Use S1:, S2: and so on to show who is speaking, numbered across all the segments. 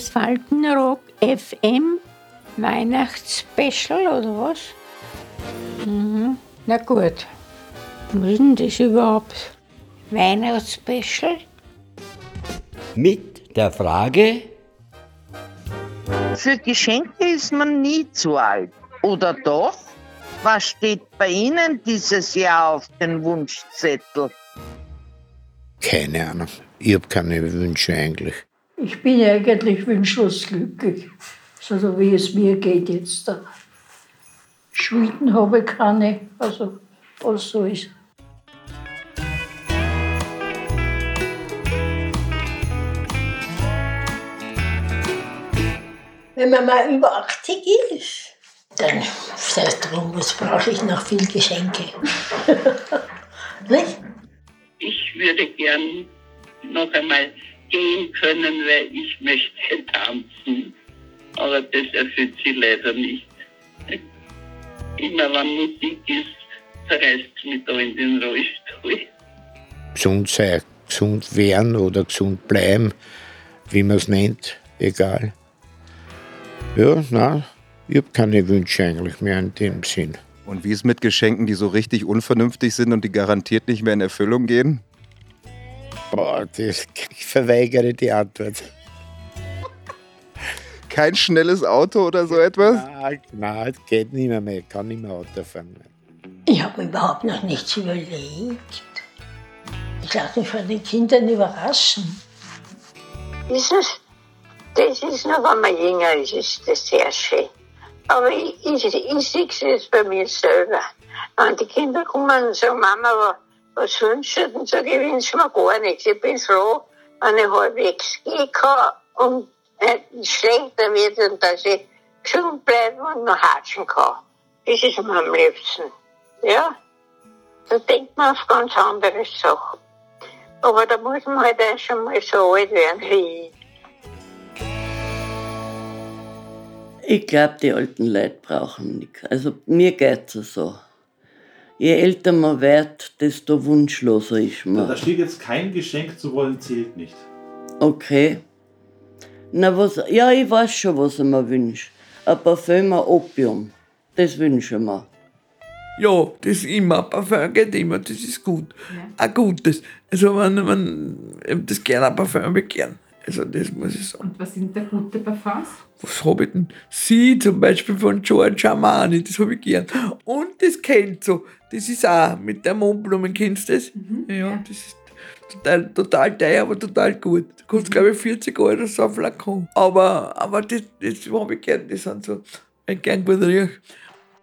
S1: das Faltenrock FM Weihnachtsspecial oder was? Mhm. Na gut. Was ist denn das überhaupt? Weihnachtsspecial?
S2: Mit der Frage,
S3: Für Geschenke ist man nie zu alt. Oder doch? Was steht bei Ihnen dieses Jahr auf dem Wunschzettel?
S4: Keine Ahnung. Ich habe keine Wünsche eigentlich.
S5: Ich bin eigentlich wünschlos glücklich, so wie es mir geht jetzt. Da. Schulden habe ich keine, also was so ist.
S6: Wenn man mal über 80 ist, dann sei es drum, was brauche ich noch viel Geschenke. Nicht?
S7: Ich würde gern noch einmal gehen können, weil ich möchte tanzen. Aber das erfüllt sie leider nicht. Immer wenn Musik ist, zerreißt mich da in den Rollstuhl.
S4: Gesund sein, gesund werden oder gesund bleiben, wie man es nennt, egal. Ja, nein, ich habe keine Wünsche eigentlich mehr in dem Sinn.
S8: Und wie ist mit Geschenken, die so richtig unvernünftig sind und die garantiert nicht mehr in Erfüllung gehen?
S4: Boah, das, ich verweigere die Antwort.
S8: Kein schnelles Auto oder so etwas?
S4: Nein, nein, das geht nicht mehr, mehr. Ich kann nicht mehr Auto fahren.
S6: Ich habe überhaupt noch nichts überlegt. Ich lasse mich von den Kindern überraschen.
S1: Wissen Sie, das ist noch, wenn man jünger ist, ist das sehr schön. Aber ich, ich, ich sehe es jetzt bei mir selber. Wenn die Kinder kommen und sagen, Mama, du? Dann sage ich, wünsche mir gar nichts. Ich bin froh, wenn ich halbwegs gehen kann und nicht schlechter wird und dass ich gesund bleibe und noch hatschen kann. Das ist mir am liebsten. Ja? Da denkt man auf ganz andere Sachen. Aber da muss man halt auch schon mal so alt werden wie ich.
S9: Ich glaube, die alten Leute brauchen nichts. Also mir geht es so. Je älter man wird, desto wunschloser ist man.
S10: da steht jetzt kein Geschenk zu wollen, zählt nicht.
S9: Okay. Na was, ja, ich weiß schon, was ich mir wünsche. Ein Parfüm, ein Opium. Das wünsche ich mir.
S11: Ja, das immer. Parfum geht immer, das ist gut. Ein gutes. Also, wenn man das gerne ein Parfum habe ich gern. Also, das muss ich sagen.
S12: Und was sind da gute Parfums?
S11: Was habe ich denn? Sie zum Beispiel von George Armani, das habe ich gern. Und das kennt so. Das ist auch mit der Mondblumen, kennst du das? ja, das ist total, total teuer, aber total gut. Das kostet, glaube ich, 40 Euro so ein Flakon. Aber, aber das, das habe ich gern. Das sind so, ein gern gut.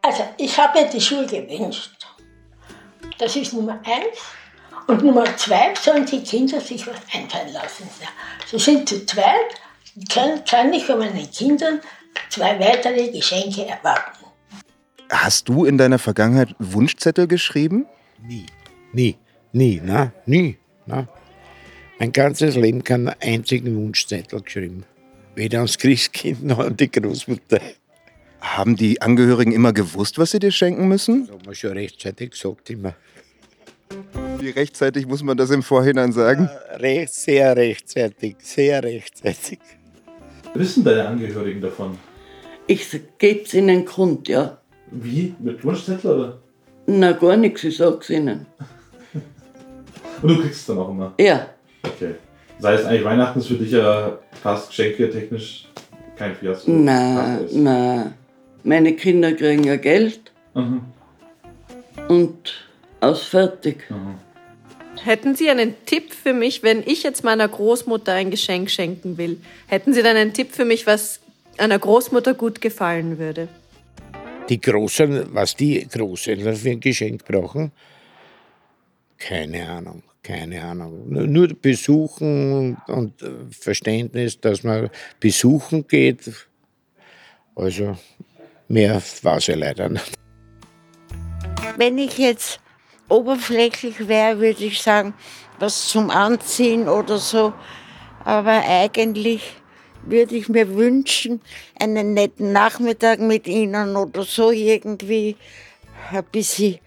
S6: Also, ich habe mir die Schule gewünscht. Das ist Nummer eins. Und Nummer zwei sollen die Kinder sich was einfallen lassen. Sie sind zu zweit, kann, kann ich von meinen Kindern zwei weitere Geschenke erwarten.
S8: Hast du in deiner Vergangenheit Wunschzettel geschrieben?
S4: Nie, nie, nie, na, nie, na. Mein ganzes Leben keinen einzigen Wunschzettel geschrieben. Weder ans Christkind noch an die Großmutter.
S8: Haben die Angehörigen immer gewusst, was sie dir schenken müssen?
S4: Das haben wir schon rechtzeitig gesagt immer.
S8: Wie rechtzeitig muss man das im Vorhinein sagen?
S4: Recht, sehr rechtzeitig, sehr rechtzeitig.
S10: Wissen deine Angehörigen davon?
S9: Ich gebe es ihnen Grund, ja.
S10: Wie? Mit Wunschzettel oder?
S9: Na, gar nichts, ich sag's ihnen.
S10: Und du kriegst es dann auch immer?
S9: Ja.
S10: Okay. Das heißt eigentlich, Weihnachten ist für dich ja fast Geschenke technisch kein Fiasko. Ist.
S9: na. Meine Kinder kriegen ja Geld
S10: Mhm.
S9: und aus fertig.
S13: Hätten Sie einen Tipp für mich, wenn ich jetzt meiner Großmutter ein Geschenk schenken will? Hätten Sie dann einen Tipp für mich, was einer Großmutter gut gefallen würde?
S4: Die Großen, was die Großeltern für ein Geschenk brauchen, keine Ahnung, keine Ahnung. Nur- besuchen und, äh, Verständnis, dass man besuchen geht. Also mehr weiß ich leider nicht.
S14: Wenn ich jetzt oberflächlich wäre, würde ich sagen, was zum Anziehen oder so. Aber eigentlich würde ich mir wünschen, einen netten Nachmittag mit Ihnen oder so irgendwie ein bisschen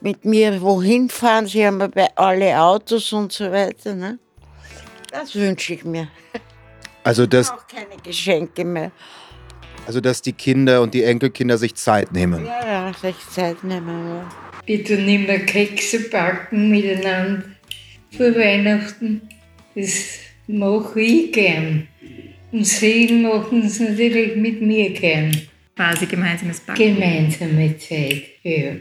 S14: mit mir wohin fahren. Sie haben ja bei alle Autos und so weiter. Ne? Das wünsche ich mir.
S8: Also dass,
S14: Keine Geschenke mehr.
S8: also dass die Kinder und die Enkelkinder sich Zeit nehmen.
S14: Ja, ja, sich Zeit nehmen. Ja.
S2: Wir tun immer Kekse backen miteinander vor Weihnachten. Das mache ich gern. Und sie machen es natürlich mit mir gern.
S12: Quasi gemeinsames Backen.
S2: Gemeinsame Zeit, ja.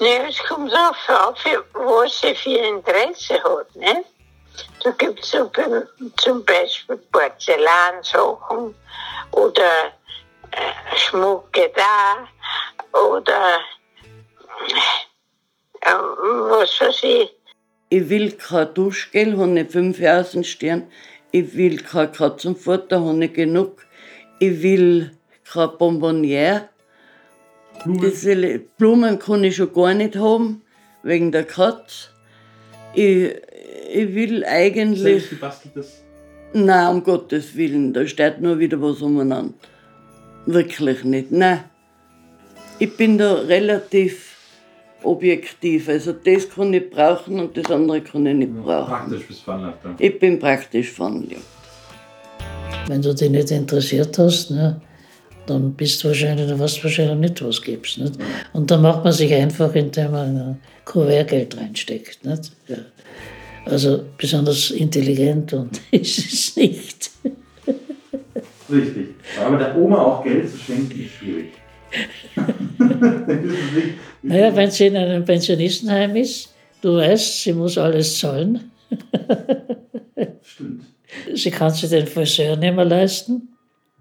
S1: Ja, es kommt auch für was sie für Interesse hat. Ne? Da gibt es so, zum Beispiel Porzellansachen oder äh, Schmucke da oder was weiß ich.
S9: Ich will kein Duschgel, habe ich fünf Außenstern. Ich will kein Katzenfutter, habe ich genug. Ich will kein Bonbonniere. Diese Le- Blumen kann ich schon gar nicht haben, wegen der Katze. Ich, ich will eigentlich.
S10: Selbst gebasteltes.
S9: Nein, um Gottes Willen, da steht nur wieder was umeinander. Wirklich nicht, nein. Ich bin da relativ objektiv. Also das kann ich brauchen und das andere kann ich nicht brauchen.
S10: Praktisch bis veranlagt. Ja.
S9: Ich bin praktisch veranlagt.
S5: Wenn du dich nicht interessiert hast, ne, dann bist du wahrscheinlich, dann weißt du wahrscheinlich nicht, was gibst. Nicht? Und dann macht man sich einfach, indem man ein Kuvertgeld reinsteckt. Nicht? Ja. Also besonders intelligent und ist es nicht.
S10: Richtig. Aber der Oma auch Geld zu schenken ist schwierig.
S5: Naja, wenn sie in einem Pensionistenheim ist, du weißt, sie muss alles zahlen.
S10: Stimmt.
S5: Sie kann sich den Friseur nicht mehr leisten.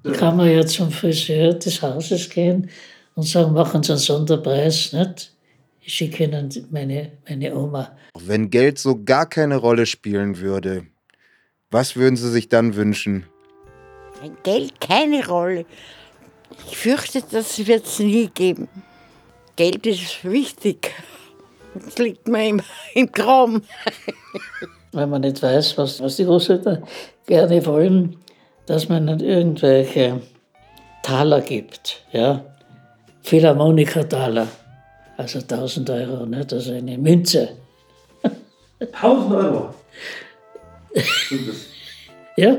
S5: Da kann man ja zum Friseur des Hauses gehen und sagen, machen Sie einen Sonderpreis. Nicht? Ich schicke Ihnen meine, meine Oma.
S8: Wenn Geld so gar keine Rolle spielen würde, was würden Sie sich dann wünschen?
S14: Wenn Geld keine Rolle. Ich fürchte, das wird es nie geben. Geld ist wichtig. Das liegt mir im, im Kram.
S5: Wenn man nicht weiß, was, was die Großeltern gerne wollen, dass man dann irgendwelche Taler gibt. Ja? Philharmoniker-Taler. Also 1000 Euro, nicht? also eine Münze.
S10: 1000 Euro. Stimmt das?
S5: Ja?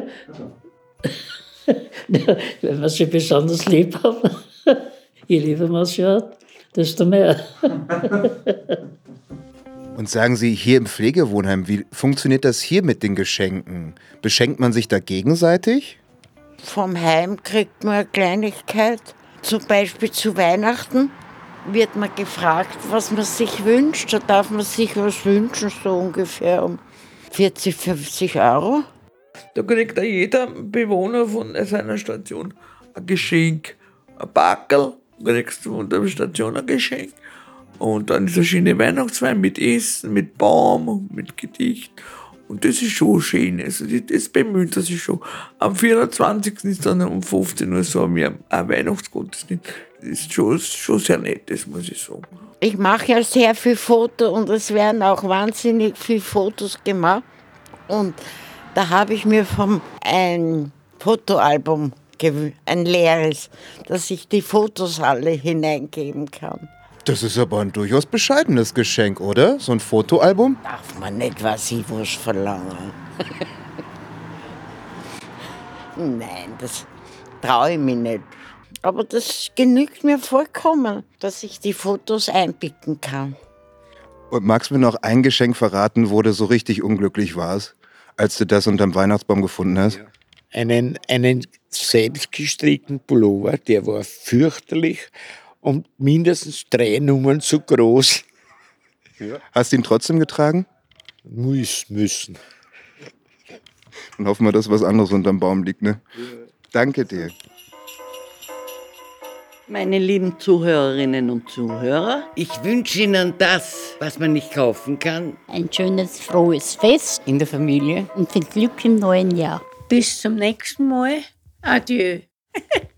S5: Wenn man sie besonders lieb hat, je lieber man sie hat, desto mehr.
S8: Und sagen Sie, hier im Pflegewohnheim, wie funktioniert das hier mit den Geschenken? Beschenkt man sich da gegenseitig?
S14: Vom Heim kriegt man eine Kleinigkeit. Zum Beispiel zu Weihnachten wird man gefragt, was man sich wünscht. Da darf man sich was wünschen, so ungefähr um 40, 50 Euro.
S11: Da kriegt ja jeder Bewohner von seiner Station ein Geschenk. Ein Backel kriegst du von der Station ein Geschenk. Und dann ist eine schöne Weihnachtswein mit Essen, mit Baum, mit Gedicht. Und das ist schon schön. Also das, bemüht sich schon. Am 24. ist dann um 15 Uhr so ein Weihnachtsgottesdienst. Das ist schon, schon sehr nett, das muss ich sagen.
S14: Ich mache ja sehr viel Fotos und es werden auch wahnsinnig viele Fotos gemacht. Und da habe ich mir vom ein Fotoalbum, ein leeres, dass ich die Fotos alle hineingeben kann.
S8: Das ist aber ein durchaus bescheidenes Geschenk, oder? So ein Fotoalbum?
S14: Darf man nicht, was ich was verlangen. Nein, das traue ich mich nicht. Aber das genügt mir vollkommen, dass ich die Fotos einpicken kann.
S8: Und magst du mir noch ein Geschenk verraten, wo du so richtig unglücklich warst, als du das unterm Weihnachtsbaum gefunden hast?
S4: einen, einen selbstgestrickten Pullover, der war fürchterlich und mindestens drei Nummern zu groß.
S8: Hast du ihn trotzdem getragen?
S4: Muss, müssen.
S8: Und hoffen wir, dass was anderes unterm Baum liegt, ne? Danke dir.
S9: Meine lieben Zuhörerinnen und Zuhörer,
S15: Ich wünsche Ihnen das, was man nicht kaufen kann.
S16: Ein schönes, frohes Fest
S15: In der Familie.
S16: und viel Glück im neuen Jahr.
S17: Bis zum nächsten Mal. Adieu.